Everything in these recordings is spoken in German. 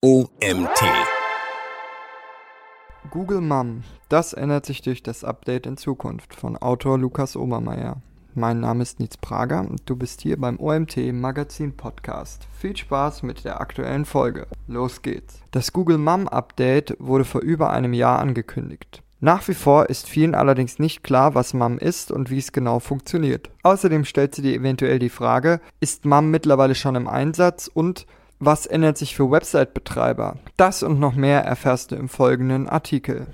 OMT. Google Mum. Das ändert sich durch das Update in Zukunft von Autor Lukas Obermeier. Mein Name ist Nietz Prager und du bist hier beim OMT Magazin Podcast. Viel Spaß mit der aktuellen Folge. Los geht's. Das Google Mum Update wurde vor über einem Jahr angekündigt. Nach wie vor ist vielen allerdings nicht klar, was MAM ist und wie es genau funktioniert. Außerdem stellt sie dir eventuell die Frage, ist MAM mittlerweile schon im Einsatz und was ändert sich für Website-Betreiber? Das und noch mehr erfährst du im folgenden Artikel.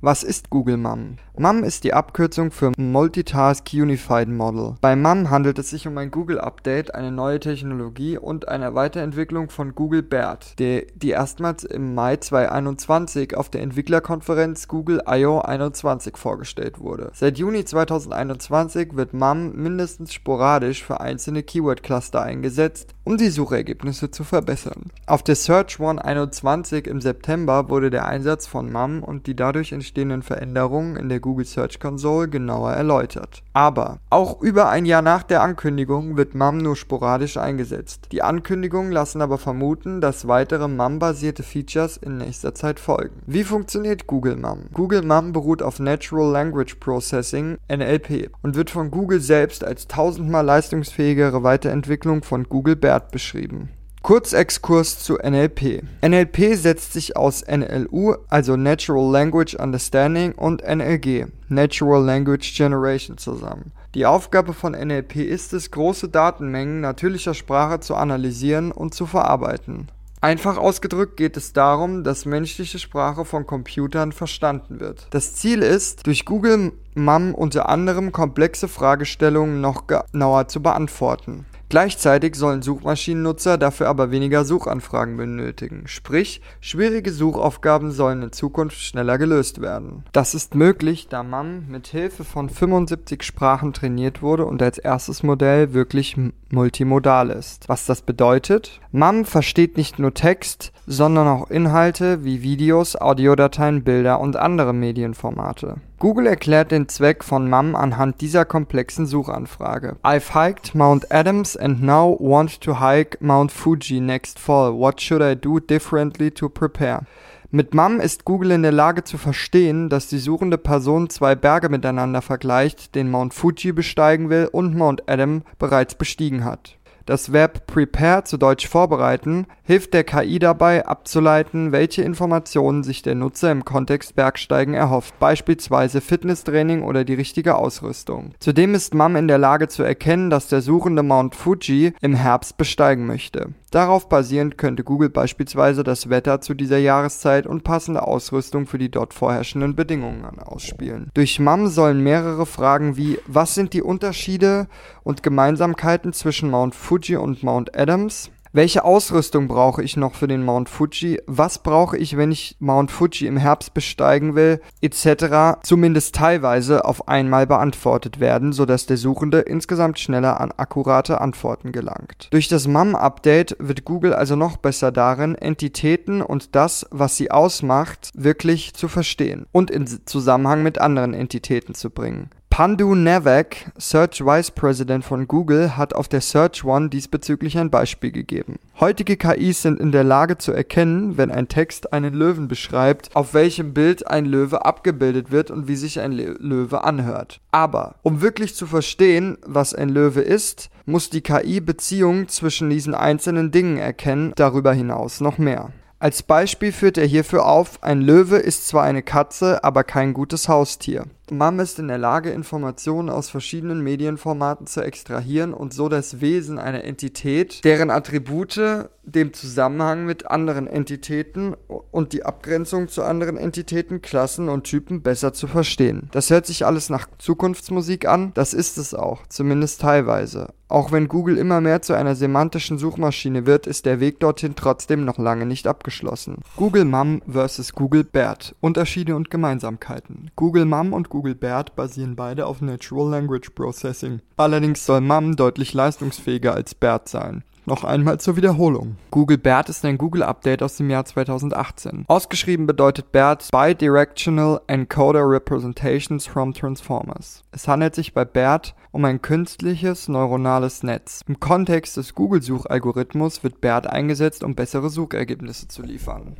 Was ist Google MUM? MUM ist die Abkürzung für Multitask Unified Model. Bei MUM handelt es sich um ein Google Update, eine neue Technologie und eine Weiterentwicklung von Google BERT, die, die erstmals im Mai 2021 auf der Entwicklerkonferenz Google I.O. 21 vorgestellt wurde. Seit Juni 2021 wird MUM mindestens sporadisch für einzelne Keyword-Cluster eingesetzt, um die Suchergebnisse zu verbessern. Auf der Search One 21 im September wurde der Einsatz von MUM und die dadurch entstehenden Veränderungen in der Google Search Console genauer erläutert. Aber auch über ein Jahr nach der Ankündigung wird MUM nur sporadisch eingesetzt. Die Ankündigungen lassen aber vermuten, dass weitere MUM-basierte Features in nächster Zeit folgen. Wie funktioniert Google MUM? Google MUM beruht auf Natural Language Processing NLP und wird von Google selbst als tausendmal leistungsfähigere Weiterentwicklung von Google BERT beschrieben. Kurzexkurs zu NLP. NLP setzt sich aus NLU, also Natural Language Understanding, und NLG, Natural Language Generation zusammen. Die Aufgabe von NLP ist es, große Datenmengen natürlicher Sprache zu analysieren und zu verarbeiten. Einfach ausgedrückt geht es darum, dass menschliche Sprache von Computern verstanden wird. Das Ziel ist, durch Google MUM unter anderem komplexe Fragestellungen noch genauer zu beantworten. Gleichzeitig sollen Suchmaschinennutzer dafür aber weniger Suchanfragen benötigen, sprich schwierige Suchaufgaben sollen in Zukunft schneller gelöst werden. Das ist möglich, da MAM mit Hilfe von 75 Sprachen trainiert wurde und als erstes Modell wirklich multimodal ist. Was das bedeutet? MAM versteht nicht nur Text, sondern auch Inhalte wie Videos, Audiodateien, Bilder und andere Medienformate. Google erklärt den Zweck von MAM anhand dieser komplexen Suchanfrage. I've hiked Mount Adams and now want to hike Mount Fuji next fall. What should I do differently to prepare? Mit MAM ist Google in der Lage zu verstehen, dass die suchende Person zwei Berge miteinander vergleicht, den Mount Fuji besteigen will und Mount Adam bereits bestiegen hat. Das Verb prepare, zu Deutsch vorbereiten, hilft der KI dabei abzuleiten, welche Informationen sich der Nutzer im Kontext Bergsteigen erhofft, beispielsweise Fitnesstraining oder die richtige Ausrüstung. Zudem ist MAM in der Lage zu erkennen, dass der Suchende Mount Fuji im Herbst besteigen möchte. Darauf basierend könnte Google beispielsweise das Wetter zu dieser Jahreszeit und passende Ausrüstung für die dort vorherrschenden Bedingungen ausspielen. Durch MAM sollen mehrere Fragen wie was sind die Unterschiede und Gemeinsamkeiten zwischen Mount Fuji und Mount Adams welche Ausrüstung brauche ich noch für den Mount Fuji? Was brauche ich, wenn ich Mount Fuji im Herbst besteigen will? Etc. zumindest teilweise auf einmal beantwortet werden, sodass der Suchende insgesamt schneller an akkurate Antworten gelangt. Durch das MAM-Update wird Google also noch besser darin, Entitäten und das, was sie ausmacht, wirklich zu verstehen und in Zusammenhang mit anderen Entitäten zu bringen. Pandu Navek, Search Vice President von Google, hat auf der Search One diesbezüglich ein Beispiel gegeben. Heutige KIs sind in der Lage zu erkennen, wenn ein Text einen Löwen beschreibt, auf welchem Bild ein Löwe abgebildet wird und wie sich ein Löwe anhört. Aber um wirklich zu verstehen, was ein Löwe ist, muss die KI Beziehungen zwischen diesen einzelnen Dingen erkennen, darüber hinaus noch mehr. Als Beispiel führt er hierfür auf, ein Löwe ist zwar eine Katze, aber kein gutes Haustier. MAM ist in der Lage, Informationen aus verschiedenen Medienformaten zu extrahieren und so das Wesen einer Entität, deren Attribute, dem Zusammenhang mit anderen Entitäten und die Abgrenzung zu anderen Entitäten, Klassen und Typen besser zu verstehen. Das hört sich alles nach Zukunftsmusik an, das ist es auch, zumindest teilweise. Auch wenn Google immer mehr zu einer semantischen Suchmaschine wird, ist der Weg dorthin trotzdem noch lange nicht abgeschlossen. Google MAM vs. Google BERT. Unterschiede und Gemeinsamkeiten. Google MAM und Google BERT basieren beide auf Natural Language Processing. Allerdings soll MAM deutlich leistungsfähiger als BERT sein. Noch einmal zur Wiederholung. Google BERT ist ein Google-Update aus dem Jahr 2018. Ausgeschrieben bedeutet BERT Bidirectional Encoder Representations from Transformers. Es handelt sich bei BERT um ein künstliches neuronales Netz. Im Kontext des Google-Suchalgorithmus wird BERT eingesetzt, um bessere Suchergebnisse zu liefern.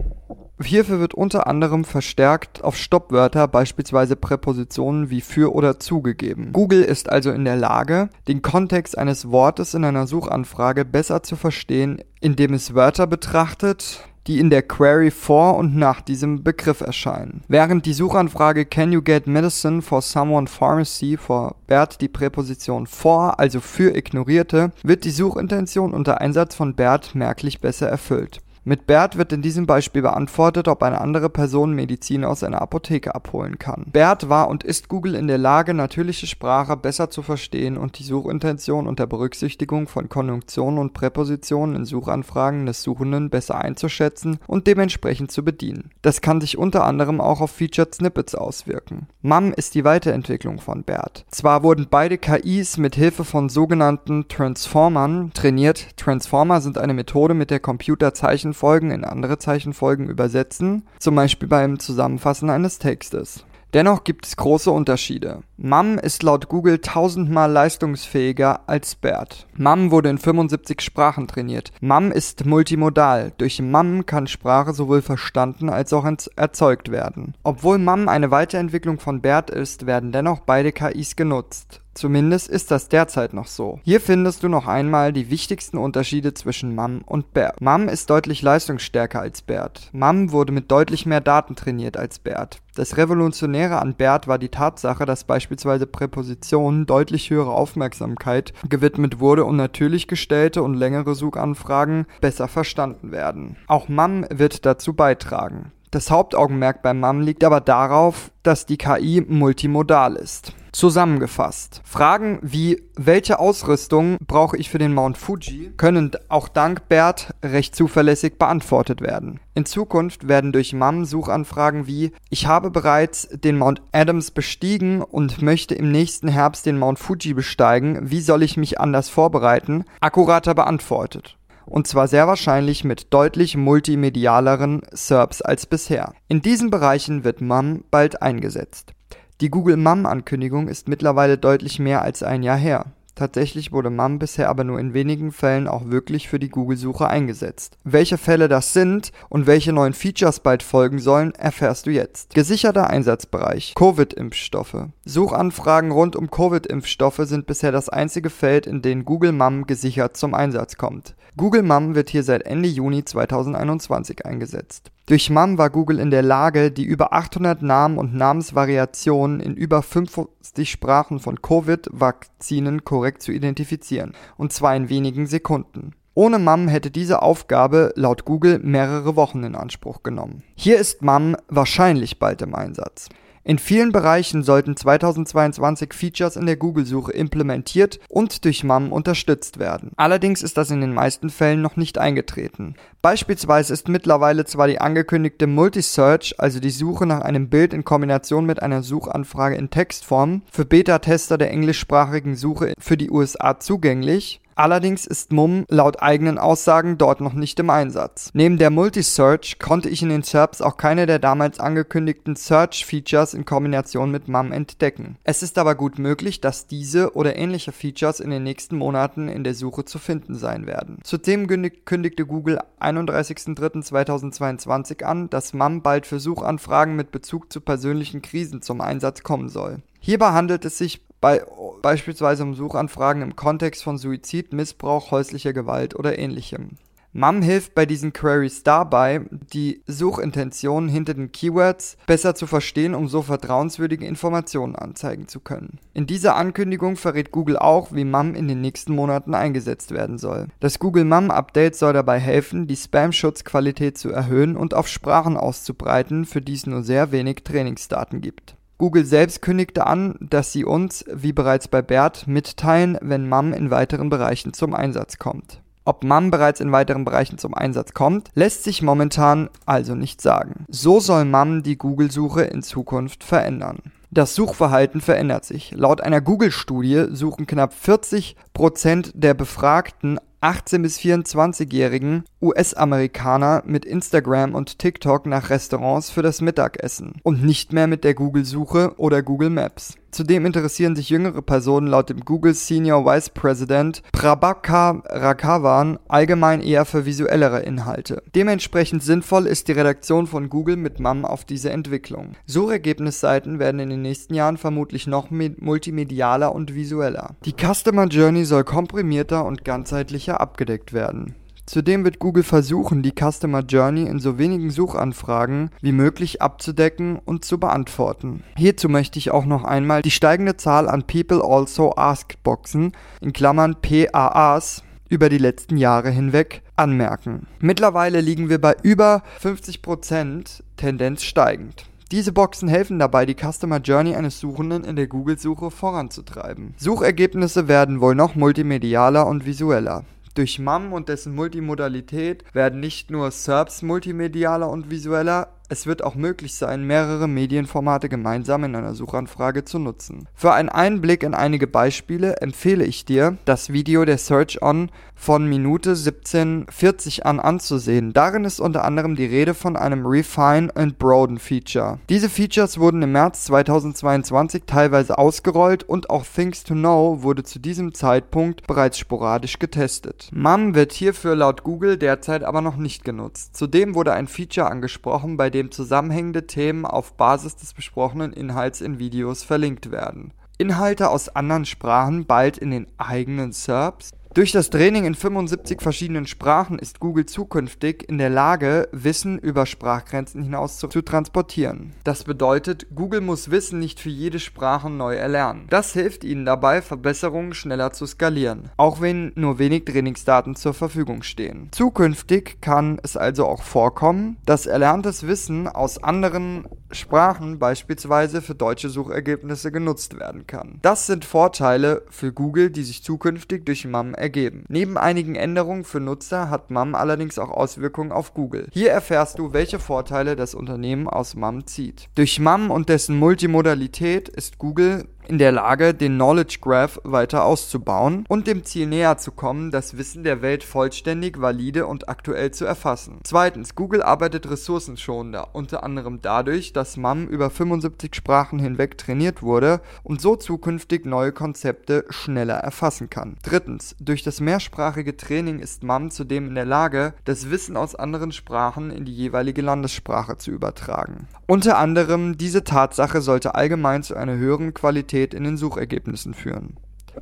Hierfür wird unter anderem verstärkt auf Stoppwörter, beispielsweise Präpositionen wie für oder zugegeben. Google ist also in der Lage, den Kontext eines Wortes in einer Suchanfrage besser zu verstehen, indem es Wörter betrachtet, die in der Query vor und nach diesem Begriff erscheinen. Während die Suchanfrage Can you get medicine for someone pharmacy vor BERT die Präposition for, also für ignorierte, wird die Suchintention unter Einsatz von BERT merklich besser erfüllt. Mit Bert wird in diesem Beispiel beantwortet, ob eine andere Person Medizin aus einer Apotheke abholen kann. Bert war und ist Google in der Lage, natürliche Sprache besser zu verstehen und die Suchintention unter Berücksichtigung von Konjunktionen und Präpositionen in Suchanfragen des Suchenden besser einzuschätzen und dementsprechend zu bedienen. Das kann sich unter anderem auch auf Featured Snippets auswirken. MAM ist die Weiterentwicklung von Bert. Zwar wurden beide KIs mit Hilfe von sogenannten Transformern trainiert. Transformer sind eine Methode, mit der Computer Zeichen Zeichenfolgen in andere Zeichenfolgen übersetzen, zum Beispiel beim Zusammenfassen eines Textes. Dennoch gibt es große Unterschiede. MAM ist laut Google tausendmal leistungsfähiger als BERT. MAM wurde in 75 Sprachen trainiert. MAM ist multimodal. Durch MAM kann Sprache sowohl verstanden als auch erzeugt werden. Obwohl MAM eine Weiterentwicklung von BERT ist, werden dennoch beide KIs genutzt. Zumindest ist das derzeit noch so. Hier findest du noch einmal die wichtigsten Unterschiede zwischen MAM und BERT. MAM ist deutlich leistungsstärker als BERT. MAM wurde mit deutlich mehr Daten trainiert als BERT. Das Revolutionäre an BERT war die Tatsache, dass beispielsweise Präpositionen deutlich höhere Aufmerksamkeit gewidmet wurde und natürlich gestellte und längere Suchanfragen besser verstanden werden. Auch MAM wird dazu beitragen. Das Hauptaugenmerk beim MAM liegt aber darauf, dass die KI multimodal ist. Zusammengefasst. Fragen wie, welche Ausrüstung brauche ich für den Mount Fuji, können auch dank BERT recht zuverlässig beantwortet werden. In Zukunft werden durch MAM Suchanfragen wie, ich habe bereits den Mount Adams bestiegen und möchte im nächsten Herbst den Mount Fuji besteigen, wie soll ich mich anders vorbereiten, akkurater beantwortet und zwar sehr wahrscheinlich mit deutlich multimedialeren SERPs als bisher. In diesen Bereichen wird MUM bald eingesetzt. Die Google MUM-Ankündigung ist mittlerweile deutlich mehr als ein Jahr her. Tatsächlich wurde MAM bisher aber nur in wenigen Fällen auch wirklich für die Google-Suche eingesetzt. Welche Fälle das sind und welche neuen Features bald folgen sollen, erfährst du jetzt. Gesicherter Einsatzbereich. Covid-Impfstoffe. Suchanfragen rund um Covid-Impfstoffe sind bisher das einzige Feld, in dem Google MAM gesichert zum Einsatz kommt. Google MAM wird hier seit Ende Juni 2021 eingesetzt. Durch MAM war Google in der Lage, die über 800 Namen und Namensvariationen in über 50 Sprachen von Covid-Vakzinen korrekt zu identifizieren, und zwar in wenigen Sekunden. Ohne MAM hätte diese Aufgabe laut Google mehrere Wochen in Anspruch genommen. Hier ist MAM wahrscheinlich bald im Einsatz. In vielen Bereichen sollten 2022 Features in der Google-Suche implementiert und durch MAM unterstützt werden. Allerdings ist das in den meisten Fällen noch nicht eingetreten. Beispielsweise ist mittlerweile zwar die angekündigte Multisearch, also die Suche nach einem Bild in Kombination mit einer Suchanfrage in Textform, für Beta-Tester der englischsprachigen Suche für die USA zugänglich, Allerdings ist MUM laut eigenen Aussagen dort noch nicht im Einsatz. Neben der Multisearch konnte ich in den SERPs auch keine der damals angekündigten Search-Features in Kombination mit MUM entdecken. Es ist aber gut möglich, dass diese oder ähnliche Features in den nächsten Monaten in der Suche zu finden sein werden. Zudem kündigte Google 31.03.2022 an, dass MUM bald für Suchanfragen mit Bezug zu persönlichen Krisen zum Einsatz kommen soll. Hierbei handelt es sich bei beispielsweise um Suchanfragen im Kontext von Suizid, Missbrauch, häuslicher Gewalt oder ähnlichem. MAM hilft bei diesen Queries dabei, die Suchintentionen hinter den Keywords besser zu verstehen, um so vertrauenswürdige Informationen anzeigen zu können. In dieser Ankündigung verrät Google auch, wie MAM in den nächsten Monaten eingesetzt werden soll. Das Google MAM Update soll dabei helfen, die Spam-Schutzqualität zu erhöhen und auf Sprachen auszubreiten, für die es nur sehr wenig Trainingsdaten gibt. Google selbst kündigte an, dass sie uns, wie bereits bei BERT, mitteilen, wenn MAM in weiteren Bereichen zum Einsatz kommt. Ob MAM bereits in weiteren Bereichen zum Einsatz kommt, lässt sich momentan also nicht sagen. So soll MAM die Google-Suche in Zukunft verändern. Das Suchverhalten verändert sich. Laut einer Google-Studie suchen knapp 40% der Befragten 18 bis 24-jährigen US-Amerikaner mit Instagram und TikTok nach Restaurants für das Mittagessen und nicht mehr mit der Google-Suche oder Google Maps. Zudem interessieren sich jüngere Personen laut dem Google Senior Vice President Prabhakar Raghavan allgemein eher für visuellere Inhalte. Dementsprechend sinnvoll ist die Redaktion von Google mit MAM auf diese Entwicklung. Suchergebnisseiten werden in den nächsten Jahren vermutlich noch multimedialer und visueller. Die Customer Journey soll komprimierter und ganzheitlicher abgedeckt werden. Zudem wird Google versuchen, die Customer Journey in so wenigen Suchanfragen wie möglich abzudecken und zu beantworten. Hierzu möchte ich auch noch einmal die steigende Zahl an People Also Asked Boxen in Klammern PAAs über die letzten Jahre hinweg anmerken. Mittlerweile liegen wir bei über 50%, Tendenz steigend. Diese Boxen helfen dabei, die Customer Journey eines Suchenden in der Google-Suche voranzutreiben. Suchergebnisse werden wohl noch multimedialer und visueller. Durch MAM und dessen Multimodalität werden nicht nur SERPs multimedialer und visueller, es wird auch möglich sein, mehrere Medienformate gemeinsam in einer Suchanfrage zu nutzen. Für einen Einblick in einige Beispiele empfehle ich dir, das Video der Search On von Minute 1740 an anzusehen. Darin ist unter anderem die Rede von einem Refine and Broaden Feature. Diese Features wurden im März 2022 teilweise ausgerollt und auch Things to Know wurde zu diesem Zeitpunkt bereits sporadisch getestet. MAM wird hierfür laut Google derzeit aber noch nicht genutzt. Zudem wurde ein Feature angesprochen, bei dem zusammenhängende Themen auf Basis des besprochenen Inhalts in Videos verlinkt werden. Inhalte aus anderen Sprachen bald in den eigenen SERPs durch das Training in 75 verschiedenen Sprachen ist Google zukünftig in der Lage, Wissen über Sprachgrenzen hinaus zu, zu, transportieren. Das bedeutet, Google muss Wissen nicht für jede Sprache neu erlernen. Das hilft ihnen dabei, Verbesserungen schneller zu skalieren, auch wenn nur wenig Trainingsdaten zur Verfügung stehen. Zukünftig kann es also auch vorkommen, dass erlerntes Wissen aus anderen Sprachen beispielsweise für deutsche Suchergebnisse genutzt werden kann. Das sind Vorteile für Google, die sich zukünftig durch MAM ergeben. Neben einigen Änderungen für Nutzer hat MAM allerdings auch Auswirkungen auf Google. Hier erfährst du, welche Vorteile das Unternehmen aus MAM zieht. Durch MAM und dessen Multimodalität ist Google in der Lage, den Knowledge Graph weiter auszubauen und dem Ziel näher zu kommen, das Wissen der Welt vollständig, valide und aktuell zu erfassen. Zweitens, Google arbeitet ressourcenschonender, unter anderem dadurch, dass MAM über 75 Sprachen hinweg trainiert wurde und so zukünftig neue Konzepte schneller erfassen kann. Drittens, durch das mehrsprachige Training ist MAM zudem in der Lage, das Wissen aus anderen Sprachen in die jeweilige Landessprache zu übertragen. Unter anderem diese Tatsache sollte allgemein zu einer höheren Qualität Qualität in den Suchergebnissen führen.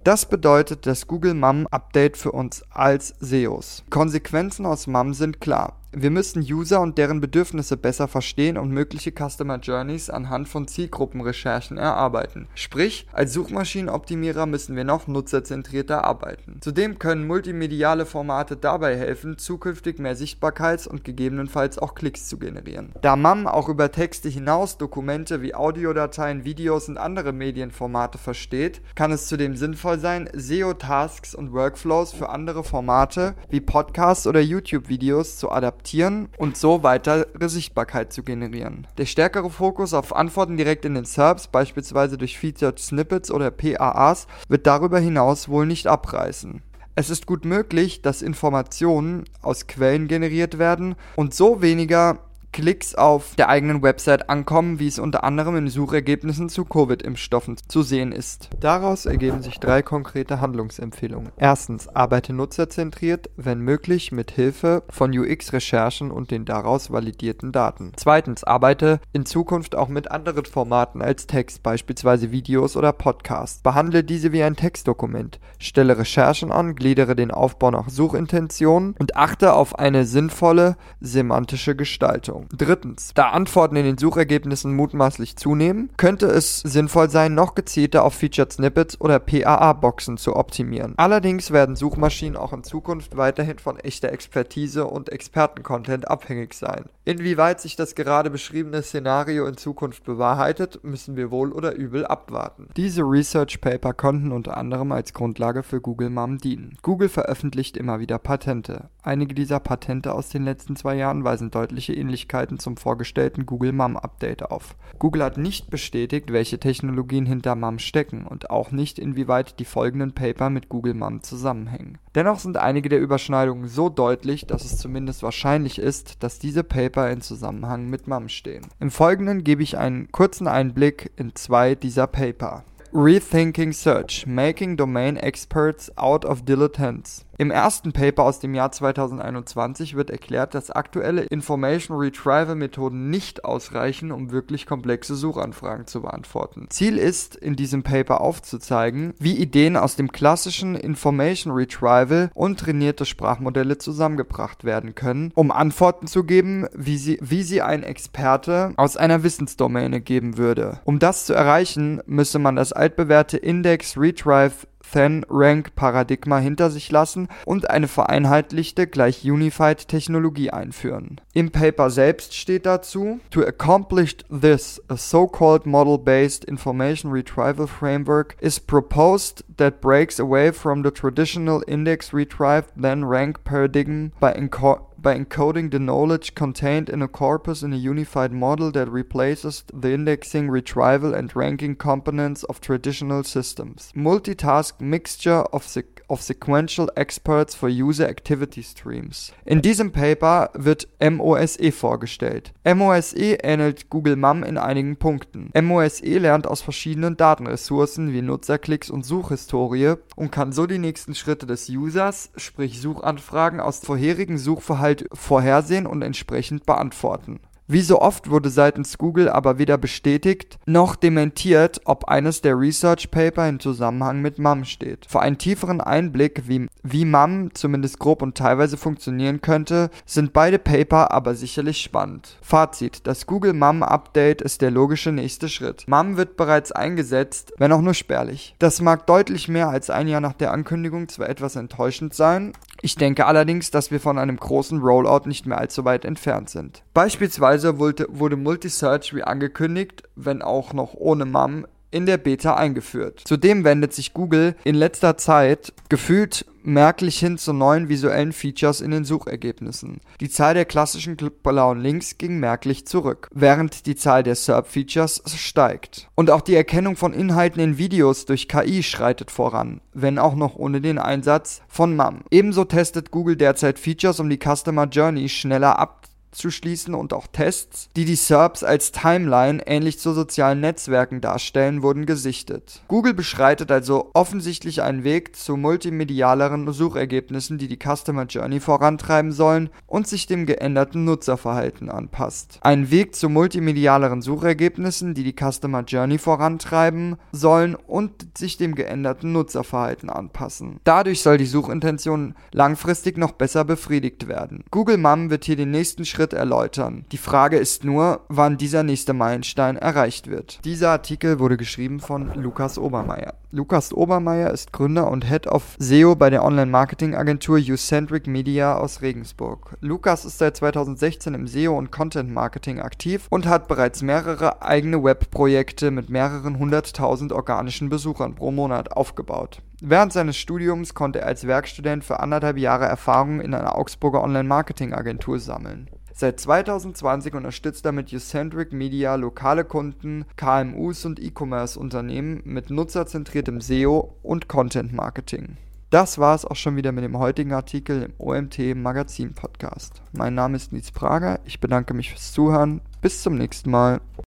Das bedeutet das Google MAM Update für uns als SEOs. Konsequenzen aus MAM sind klar. Wir müssen User und deren Bedürfnisse besser verstehen und mögliche Customer Journeys anhand von Zielgruppenrecherchen erarbeiten. Sprich, als Suchmaschinenoptimierer müssen wir noch nutzerzentrierter arbeiten. Zudem können multimediale Formate dabei helfen, zukünftig mehr Sichtbarkeits- und gegebenenfalls auch Klicks zu generieren. Da MAM auch über Texte hinaus Dokumente wie Audiodateien, Videos und andere Medienformate versteht, kann es zudem sinnvoll sein, SEO-Tasks und Workflows für andere Formate wie Podcasts oder YouTube-Videos zu adaptieren adaptieren und so weitere Sichtbarkeit zu generieren. Der stärkere Fokus auf Antworten direkt in den SERPs, beispielsweise durch Featured Snippets oder PAAs, wird darüber hinaus wohl nicht abreißen. Es ist gut möglich, dass Informationen aus Quellen generiert werden und so weniger Klicks auf der eigenen Website ankommen, wie es unter anderem in Suchergebnissen zu Covid-Impfstoffen zu sehen ist. Daraus ergeben sich drei konkrete Handlungsempfehlungen. Erstens, arbeite nutzerzentriert, wenn möglich mit Hilfe von UX-Recherchen und den daraus validierten Daten. Zweitens, arbeite in Zukunft auch mit anderen Formaten als Text, beispielsweise Videos oder Podcasts. Behandle diese wie ein Textdokument. Stelle Recherchen an, gliedere den Aufbau nach Suchintentionen und achte auf eine sinnvolle semantische Gestaltung. Anforderungen. Drittens, da Antworten in den Suchergebnissen mutmaßlich zunehmen, könnte es sinnvoll sein, noch gezielter auf Featured Snippets oder PAA-Boxen zu optimieren. Allerdings werden Suchmaschinen auch in Zukunft weiterhin von echter Expertise und Expertencontent abhängig sein. Inwieweit sich das gerade beschriebene Szenario in Zukunft bewahrheitet, müssen wir wohl oder übel abwarten. Diese Research Paper konnten unter anderem als Grundlage für Google MAM dienen. Google veröffentlicht immer wieder Patente. Einige dieser Patente aus den letzten zwei Jahren weisen deutliche Ähnlichkeiten zum vorgestellten Google Mum Update auf. Google hat nicht bestätigt, welche Technologien hinter Mum stecken und auch nicht, inwieweit die folgenden Paper mit Google Mum zusammenhängen. Dennoch sind einige der Überschneidungen so deutlich, dass es zumindest wahrscheinlich ist, dass diese Paper in Zusammenhang mit Mum stehen. Im Folgenden gebe ich einen kurzen Einblick in zwei dieser Paper. Rethinking Search, Making Domain Experts Out of Dilettantes. Im ersten Paper aus dem Jahr 2021 wird erklärt, dass aktuelle Information Retrieval Methoden nicht ausreichen, um wirklich komplexe Suchanfragen zu beantworten. Ziel ist, in diesem Paper aufzuzeigen, wie Ideen aus dem klassischen Information Retrieval und trainierte Sprachmodelle zusammengebracht werden können, um Antworten zu geben, wie sie, wie sie ein Experte aus einer Wissensdomäne geben würde. Um das zu erreichen, müsse man das altbewährte Index Retrieve Then-Rank-Paradigma hinter sich lassen und eine vereinheitlichte, gleich Unified Technologie einführen. Im Paper selbst steht dazu, To accomplish this, a so-called model-based information retrieval framework is proposed that breaks away from the traditional index retrieve then rank paradigm by incorporating by encoding the knowledge contained in a corpus in a unified model that replaces the indexing, retrieval, and ranking components of traditional systems. Multitask mixture of the of Sequential Experts for User Activity Streams. In diesem Paper wird MOSE vorgestellt. MOSE ähnelt Google Mum in einigen Punkten. MOSE lernt aus verschiedenen Datenressourcen wie Nutzerklicks und Suchhistorie und kann so die nächsten Schritte des Users, sprich Suchanfragen aus vorherigen Suchverhalt vorhersehen und entsprechend beantworten. Wie so oft wurde seitens Google aber weder bestätigt noch dementiert, ob eines der Research Paper in Zusammenhang mit MUM steht. Für einen tieferen Einblick, wie, wie MUM zumindest grob und teilweise funktionieren könnte, sind beide Paper aber sicherlich spannend. Fazit: Das Google MUM Update ist der logische nächste Schritt. MUM wird bereits eingesetzt, wenn auch nur spärlich. Das mag deutlich mehr als ein Jahr nach der Ankündigung zwar etwas enttäuschend sein, ich denke allerdings, dass wir von einem großen Rollout nicht mehr allzu weit entfernt sind. Beispielsweise wurde, wurde Multisearch wie angekündigt, wenn auch noch ohne MAM, in der Beta eingeführt. Zudem wendet sich Google in letzter Zeit gefühlt merklich hin zu neuen visuellen Features in den Suchergebnissen. Die Zahl der klassischen blauen Links ging merklich zurück, während die Zahl der SERP-Features steigt. Und auch die Erkennung von Inhalten in Videos durch KI schreitet voran, wenn auch noch ohne den Einsatz von MAM. Ebenso testet Google derzeit Features, um die Customer Journey schneller ab zu schließen und auch Tests, die die SERPs als Timeline ähnlich zu sozialen Netzwerken darstellen, wurden gesichtet. Google beschreitet also offensichtlich einen Weg zu multimedialeren Suchergebnissen, die die Customer Journey vorantreiben sollen und sich dem geänderten Nutzerverhalten anpasst. Ein Weg zu multimedialeren Suchergebnissen, die die Customer Journey vorantreiben sollen und sich dem geänderten Nutzerverhalten anpassen. Dadurch soll die Suchintention langfristig noch besser befriedigt werden. Google Mum wird hier den nächsten Schritt Schritt erläutern. Die Frage ist nur, wann dieser nächste Meilenstein erreicht wird. Dieser Artikel wurde geschrieben von Lukas Obermeier. Lukas Obermeier ist Gründer und Head of SEO bei der Online-Marketing-Agentur Ucentric Media aus Regensburg. Lukas ist seit 2016 im SEO und Content-Marketing aktiv und hat bereits mehrere eigene Webprojekte mit mehreren hunderttausend organischen Besuchern pro Monat aufgebaut. Während seines Studiums konnte er als Werkstudent für anderthalb Jahre Erfahrung in einer Augsburger Online-Marketing-Agentur sammeln. Seit 2020 unterstützt er mit Ucentric Media lokale Kunden, KMUs und E-Commerce-Unternehmen mit nutzerzentriertem SEO und Content Marketing. Das war es auch schon wieder mit dem heutigen Artikel im OMT Magazin Podcast. Mein Name ist Nils Prager, ich bedanke mich fürs Zuhören, bis zum nächsten Mal.